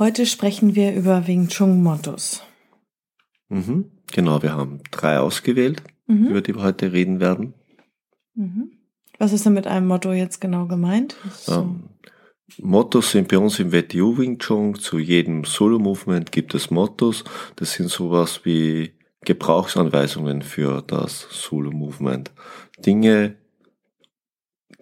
Heute sprechen wir über Wing Chun Mottos. Mhm, genau, wir haben drei ausgewählt, mhm. über die wir heute reden werden. Mhm. Was ist denn mit einem Motto jetzt genau gemeint? So. Ähm, Mottos sind bei uns im WTU Wing Chun. Zu jedem Solo-Movement gibt es Mottos. Das sind sowas wie Gebrauchsanweisungen für das Solo-Movement. Dinge,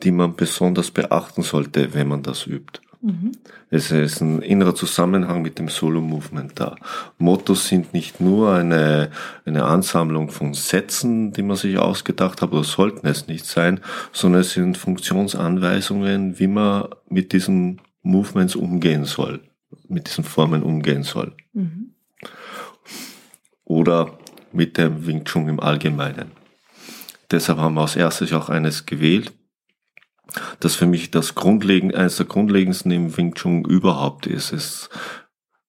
die man besonders beachten sollte, wenn man das übt. Mhm. Es ist ein innerer Zusammenhang mit dem Solo-Movement da. Mottos sind nicht nur eine, eine Ansammlung von Sätzen, die man sich ausgedacht hat, oder sollten es nicht sein, sondern es sind Funktionsanweisungen, wie man mit diesen Movements umgehen soll, mit diesen Formen umgehen soll. Mhm. Oder mit dem Wing Chun im Allgemeinen. Deshalb haben wir als erstes auch eines gewählt, das für mich das Grundlegend, eines der grundlegendsten im Wing Chun überhaupt ist. Es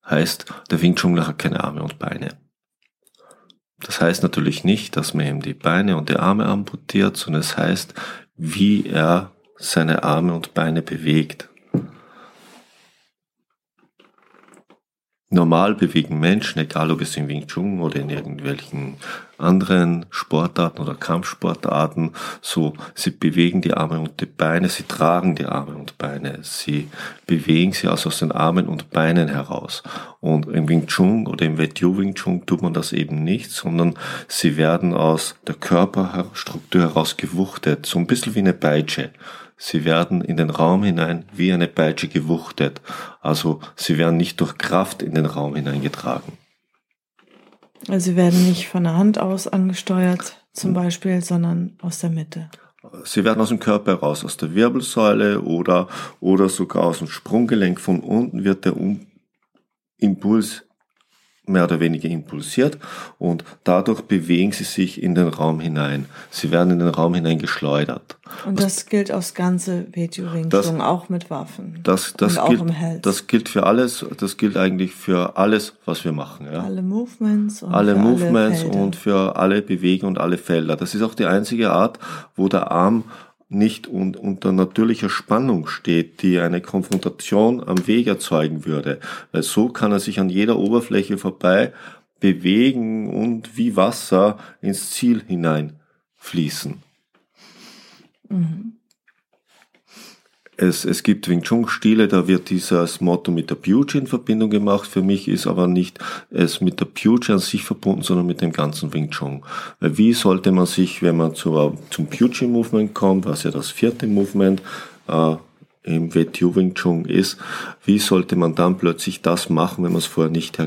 heißt, der Wing Chun hat keine Arme und Beine. Das heißt natürlich nicht, dass man ihm die Beine und die Arme amputiert, sondern es heißt, wie er seine Arme und Beine bewegt. Normal bewegen Menschen, egal ob es in Wing Chun oder in irgendwelchen anderen Sportarten oder Kampfsportarten, so, sie bewegen die Arme und die Beine, sie tragen die Arme und Beine, sie bewegen sie also aus den Armen und Beinen heraus. Und im Wing Chun oder im WTU Wing Chun tut man das eben nicht, sondern sie werden aus der Körperstruktur heraus gewuchtet, so ein bisschen wie eine Peitsche. Sie werden in den Raum hinein wie eine Peitsche gewuchtet. Also sie werden nicht durch Kraft in den Raum hineingetragen. Also sie werden nicht von der Hand aus angesteuert, zum Beispiel, sondern aus der Mitte. Sie werden aus dem Körper heraus, aus der Wirbelsäule oder, oder sogar aus dem Sprunggelenk. Von unten wird der Impuls mehr oder weniger impulsiert und dadurch bewegen sie sich in den Raum hinein. Sie werden in den Raum hinein geschleudert. Und das, das gilt aufs ganze Chun, auch mit Waffen. Das, das, und gilt, auch das gilt für alles, das gilt eigentlich für alles, was wir machen. Ja. Alle Movements und alle Movements alle und für alle Bewegungen und alle Felder. Das ist auch die einzige Art, wo der Arm nicht un unter natürlicher Spannung steht, die eine Konfrontation am Weg erzeugen würde. Weil so kann er sich an jeder Oberfläche vorbei bewegen und wie Wasser ins Ziel hineinfließen. Mhm. Es, es gibt Wing Chun Stile, da wird dieses Motto mit der Puji in Verbindung gemacht. Für mich ist aber nicht es mit der Puji an sich verbunden, sondern mit dem ganzen Wing Chun. Weil wie sollte man sich, wenn man zur, zum Puji Movement kommt, was ja das vierte Movement äh, im WTU Wing Chun ist, wie sollte man dann plötzlich das machen, wenn man es vorher nicht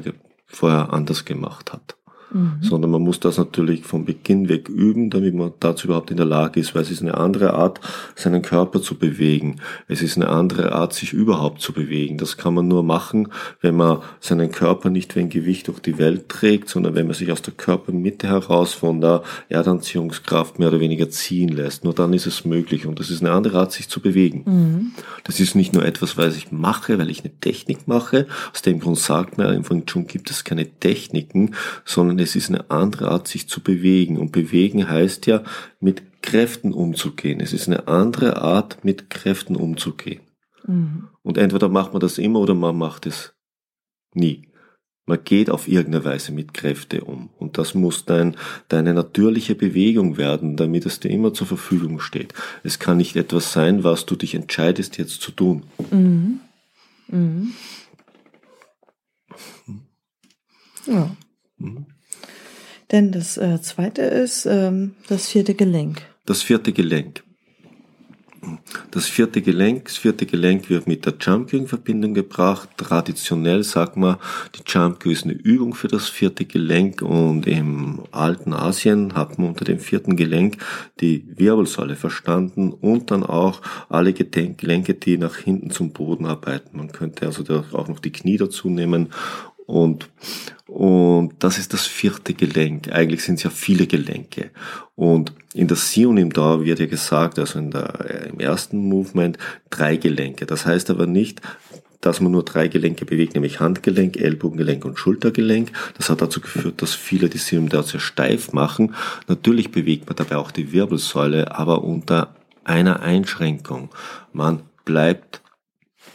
vorher anders gemacht hat? Mhm. sondern man muss das natürlich von Beginn weg üben, damit man dazu überhaupt in der Lage ist, weil es ist eine andere Art, seinen Körper zu bewegen. Es ist eine andere Art, sich überhaupt zu bewegen. Das kann man nur machen, wenn man seinen Körper nicht wie ein Gewicht durch die Welt trägt, sondern wenn man sich aus der Körpermitte heraus von der Erdanziehungskraft mehr oder weniger ziehen lässt. Nur dann ist es möglich und das ist eine andere Art, sich zu bewegen. Mhm. Das ist nicht nur etwas, was ich mache, weil ich eine Technik mache. Aus dem Grund sagt man, im Feng Chun gibt es keine Techniken, sondern es ist eine andere Art, sich zu bewegen. Und bewegen heißt ja, mit Kräften umzugehen. Es ist eine andere Art, mit Kräften umzugehen. Mhm. Und entweder macht man das immer oder man macht es nie. Man geht auf irgendeine Weise mit Kräfte um. Und das muss dein, deine natürliche Bewegung werden, damit es dir immer zur Verfügung steht. Es kann nicht etwas sein, was du dich entscheidest jetzt zu tun. Mhm. Mhm. Ja. Mhm. Denn das äh, zweite ist ähm, das vierte Gelenk. Das vierte Gelenk. Das vierte Gelenk, das vierte Gelenk wird mit der Jump in Verbindung gebracht. Traditionell sagt man, die Jump ist eine Übung für das vierte Gelenk und im alten Asien hat man unter dem vierten Gelenk die Wirbelsäule verstanden und dann auch alle Gelenke, die nach hinten zum Boden arbeiten. Man könnte also auch noch die Knie dazu nehmen Und, und das ist das vierte Gelenk. Eigentlich sind es ja viele Gelenke. Und in der Sion im Dauer wird ja gesagt, also in der, im ersten Movement, drei Gelenke. Das heißt aber nicht, dass man nur drei Gelenke bewegt, nämlich Handgelenk, Ellbogengelenk und Schultergelenk. Das hat dazu geführt, dass viele die Sion im Dauer sehr steif machen. Natürlich bewegt man dabei auch die Wirbelsäule, aber unter einer Einschränkung. Man bleibt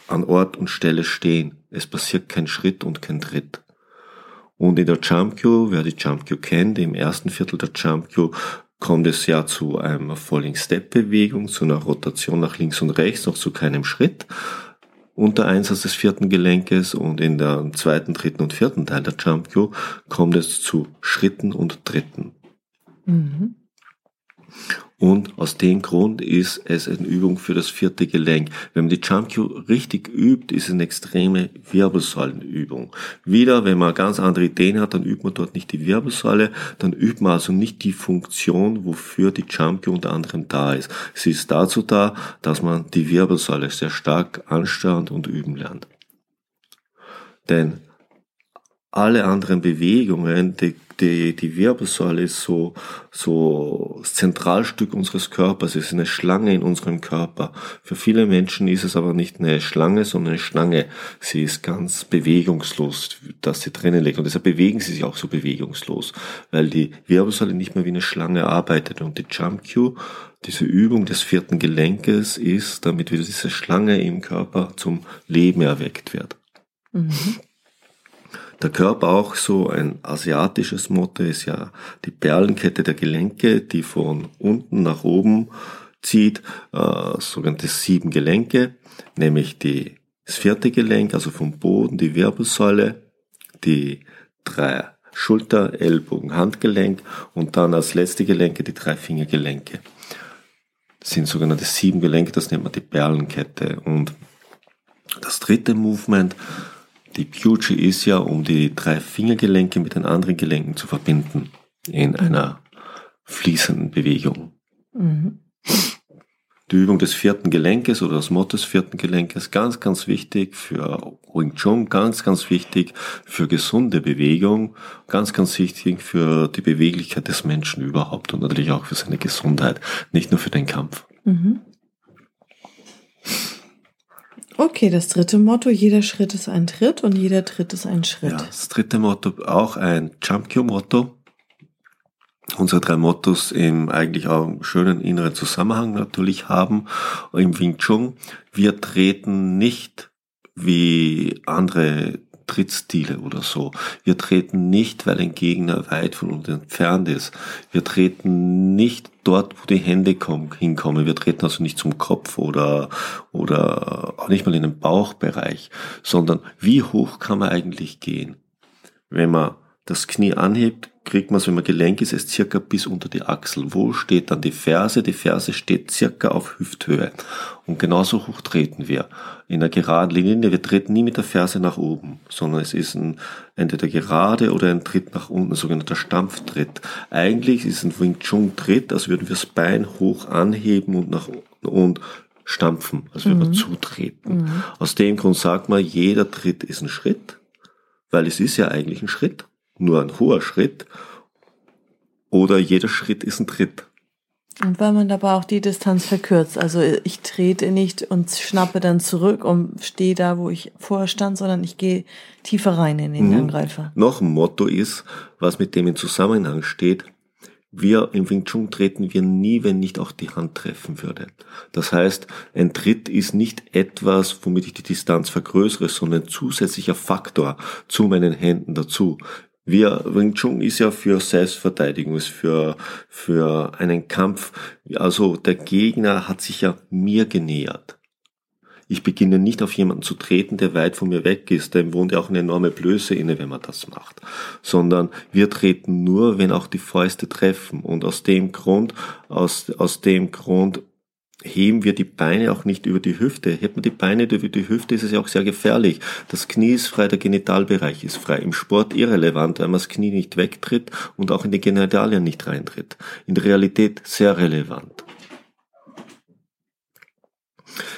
an Ort und Stelle stehen. Es passiert kein Schritt und kein Tritt. Und in der Jump Cue, wer die Jump Cue kennt, im ersten Viertel der Jump Cue kommt es ja zu einer Falling Step Bewegung, zu einer Rotation nach links und rechts, noch zu keinem Schritt unter Einsatz des vierten Gelenkes und in der zweiten, dritten und vierten Teil der Jump Cue kommt es zu Schritten und Tritten. Mhm. Und aus dem Grund ist es eine Übung für das vierte Gelenk. Wenn man die Jump Cue richtig übt, ist es eine extreme Wirbelsäulenübung. Wieder, wenn man ganz andere Ideen hat, dann übt man dort nicht die Wirbelsäule, dann übt man also nicht die Funktion, wofür die Jump Cue unter anderem da ist. Sie ist dazu da, dass man die Wirbelsäule sehr stark ansteuern und üben lernt. Denn alle anderen Bewegungen, die die, die Wirbelsäule ist so, so das Zentralstück unseres Körpers, ist eine Schlange in unserem Körper. Für viele Menschen ist es aber nicht eine Schlange, sondern eine Schlange. Sie ist ganz bewegungslos, dass sie drinnen liegt. Und deshalb bewegen sie sich auch so bewegungslos, weil die Wirbelsäule nicht mehr wie eine Schlange arbeitet. Und die Jump Cue, diese Übung des vierten Gelenkes ist, damit wieder diese Schlange im Körper zum Leben erweckt wird. Mhm. Der Körper auch so ein asiatisches Motto ist ja die Perlenkette der Gelenke, die von unten nach oben zieht, äh, sogenannte sieben Gelenke, nämlich die, das vierte Gelenk, also vom Boden, die Wirbelsäule, die drei Schulter, Ellbogen, Handgelenk und dann als letzte Gelenke die drei Fingergelenke. Das sind sogenannte sieben Gelenke, das nennt man die Perlenkette. Und das dritte Movement die Puji ist ja, um die drei Fingergelenke mit den anderen Gelenken zu verbinden in einer fließenden Bewegung. Mhm. Die Übung des vierten Gelenkes oder das Motto des vierten Gelenkes, ganz, ganz wichtig für Wing Chun, ganz, ganz wichtig für gesunde Bewegung, ganz, ganz wichtig für die Beweglichkeit des Menschen überhaupt und natürlich auch für seine Gesundheit, nicht nur für den Kampf. Mhm. Okay, das dritte Motto, jeder Schritt ist ein Tritt und jeder Tritt ist ein Schritt. Ja, das dritte Motto auch ein Jump Cue Motto. Unsere drei Mottos im eigentlich auch schönen inneren Zusammenhang natürlich haben im Wing Chun. Wir treten nicht wie andere Trittstile oder so. Wir treten nicht, weil ein Gegner weit von uns entfernt ist. Wir treten nicht dort, wo die Hände kommen, hinkommen. Wir treten also nicht zum Kopf oder, oder auch nicht mal in den Bauchbereich, sondern wie hoch kann man eigentlich gehen? Wenn man das Knie anhebt, kriegt man es, wenn man gelenk ist, es circa bis unter die Achsel. Wo steht dann die Ferse? Die Ferse steht circa auf Hüfthöhe. Und genauso hoch treten wir. In einer geraden Linie, wir treten nie mit der Ferse nach oben, sondern es ist ein, entweder gerade oder ein Tritt nach unten, ein sogenannter Stampftritt. Eigentlich ist ein Wing Chun Tritt, als würden wir das Bein hoch anheben und nach und stampfen, als würden mhm. wir zutreten. Mhm. Aus dem Grund sagt man, jeder Tritt ist ein Schritt, weil es ist ja eigentlich ein Schritt nur ein hoher Schritt oder jeder Schritt ist ein Tritt. Und weil man dabei auch die Distanz verkürzt. Also ich trete nicht und schnappe dann zurück und stehe da, wo ich vorher stand, sondern ich gehe tiefer rein in den mhm. Angreifer. Noch ein Motto ist, was mit dem in Zusammenhang steht, wir im Wing Chun treten wir nie, wenn nicht auch die Hand treffen würde. Das heißt, ein Tritt ist nicht etwas, womit ich die Distanz vergrößere, sondern ein zusätzlicher Faktor zu meinen Händen dazu. Wir, Wing Chun ist ja für Selbstverteidigung, ist für, für einen Kampf. Also der Gegner hat sich ja mir genähert. Ich beginne nicht auf jemanden zu treten, der weit von mir weg ist, dem wohnt ja auch eine enorme Blöße inne, wenn man das macht. Sondern wir treten nur, wenn auch die Fäuste treffen. Und aus dem Grund, aus, aus dem Grund heben wir die Beine auch nicht über die Hüfte. Hebt man die Beine über die Hüfte, ist es ja auch sehr gefährlich. Das Knie ist frei, der Genitalbereich ist frei. Im Sport irrelevant, weil man das Knie nicht wegtritt und auch in die Genitalien nicht reintritt. In der Realität sehr relevant.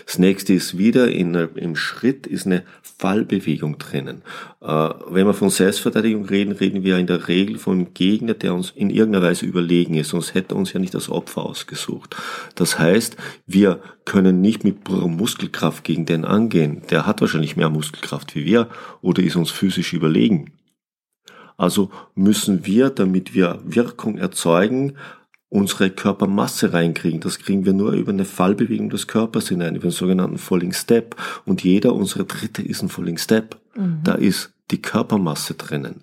Das nächste ist wieder in, im Schritt ist eine Fallbewegung drinnen. Äh, wenn wir von Selbstverteidigung reden, reden wir in der Regel vom Gegner, der uns in irgendeiner Weise überlegen ist, sonst hätte uns ja nicht das Opfer ausgesucht. Das heißt, wir können nicht mit purer Muskelkraft gegen den angehen. Der hat wahrscheinlich mehr Muskelkraft wie wir oder ist uns physisch überlegen. Also müssen wir, damit wir Wirkung erzeugen, unsere Körpermasse reinkriegen. Das kriegen wir nur über eine Fallbewegung des Körpers hinein, über den sogenannten Falling Step. Und jeder unserer Dritte ist ein Falling Step. Mhm. Da ist die Körpermasse drinnen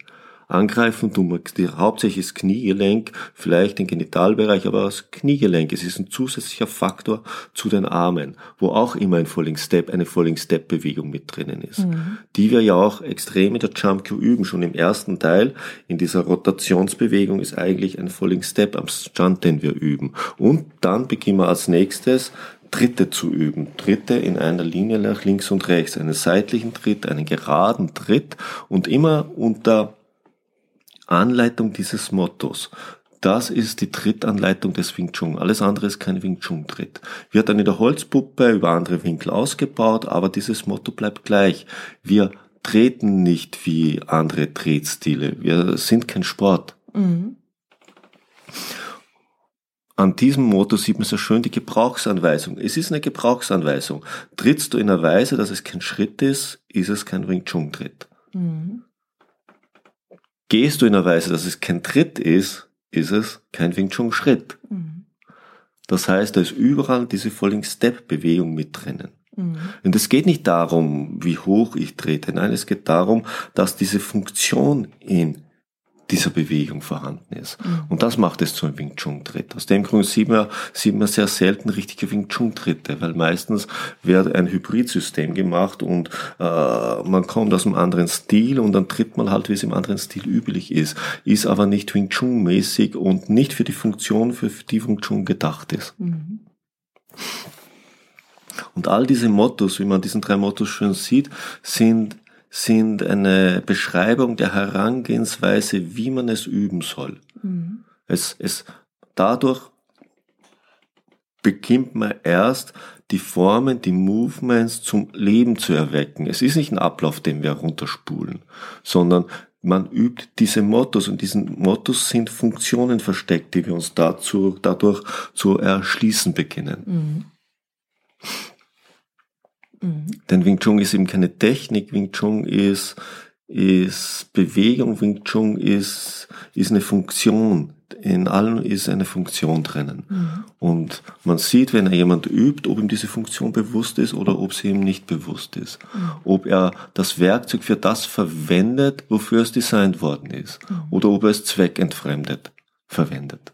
angreifen tun wir die, hauptsächlich das Kniegelenk, vielleicht den Genitalbereich, aber das Kniegelenk. Es ist ein zusätzlicher Faktor zu den Armen, wo auch immer ein Falling Step, eine Falling Step Bewegung mit drinnen ist, mhm. die wir ja auch extrem in der Jump Q üben. Schon im ersten Teil in dieser Rotationsbewegung ist eigentlich ein Falling Step am Stunt, den wir üben. Und dann beginnen wir als nächstes Tritte zu üben. Tritte in einer Linie nach links und rechts. Einen seitlichen Tritt, einen geraden Tritt und immer unter Anleitung dieses Mottos. Das ist die Trittanleitung des Wing Chun. Alles andere ist kein Wing Chun Tritt. Wird dann in der Holzpuppe über andere Winkel ausgebaut, aber dieses Motto bleibt gleich. Wir treten nicht wie andere Tretstile. Wir sind kein Sport. Mhm. An diesem Motto sieht man sehr schön die Gebrauchsanweisung. Es ist eine Gebrauchsanweisung. Trittst du in einer Weise, dass es kein Schritt ist, ist es kein Wing Chun Tritt. Mhm. Gehst du in einer Weise, dass es kein Tritt ist, ist es kein Wing Chun Schritt. Mhm. Das heißt, da ist überall diese Falling Step Bewegung mit drinnen. Mhm. Und es geht nicht darum, wie hoch ich trete. Nein, es geht darum, dass diese Funktion in dieser Bewegung vorhanden ist. Mhm. Und das macht es zu einem Wing Chun Tritt. Aus dem Grund sieht man, sieht man sehr selten richtige Wing Chun Tritte, weil meistens wird ein Hybridsystem gemacht und äh, man kommt aus einem anderen Stil und dann tritt man halt, wie es im anderen Stil üblich ist, ist aber nicht Wing Chun mäßig und nicht für die Funktion, für die Wing Chun gedacht ist. Mhm. Und all diese Mottos, wie man diesen drei Mottos schön sieht, sind sind eine Beschreibung der Herangehensweise, wie man es üben soll. Mhm. Es, es, dadurch beginnt man erst die Formen, die Movements zum Leben zu erwecken. Es ist nicht ein Ablauf, den wir runterspulen, sondern man übt diese Mottos und diesen Mottos sind Funktionen versteckt, die wir uns dazu, dadurch zu erschließen beginnen. Mhm. Mhm. Denn Wing Chun ist eben keine Technik, Wing Chun ist, ist Bewegung, Wing Chun ist, ist eine Funktion. In allem ist eine Funktion drinnen. Mhm. Und man sieht, wenn er jemand übt, ob ihm diese Funktion bewusst ist oder ob sie ihm nicht bewusst ist. Mhm. Ob er das Werkzeug für das verwendet, wofür es designt worden ist. Mhm. Oder ob er es zweckentfremdet verwendet.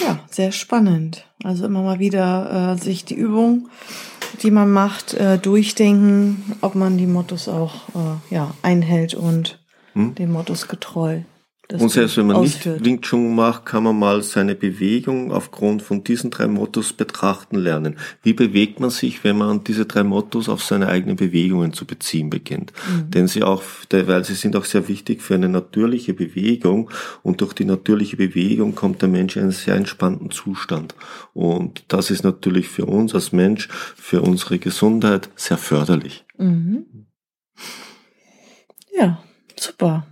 Ja, sehr spannend. Also immer mal wieder äh, sich die Übung, die man macht, äh, durchdenken, ob man die Mottos auch äh, ja, einhält und hm? dem Mottos getreu und selbst wenn man ausführt. nicht Wing Chun macht, kann man mal seine Bewegung aufgrund von diesen drei Mottos betrachten lernen. Wie bewegt man sich, wenn man diese drei Mottos auf seine eigenen Bewegungen zu beziehen beginnt? Mhm. Denn sie auch, weil sie sind auch sehr wichtig für eine natürliche Bewegung und durch die natürliche Bewegung kommt der Mensch in einen sehr entspannten Zustand. Und das ist natürlich für uns als Mensch, für unsere Gesundheit sehr förderlich. Mhm. Ja, super.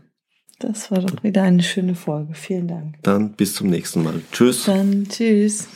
Das war doch wieder eine schöne Folge. Vielen Dank. Dann bis zum nächsten Mal. Tschüss. Dann tschüss.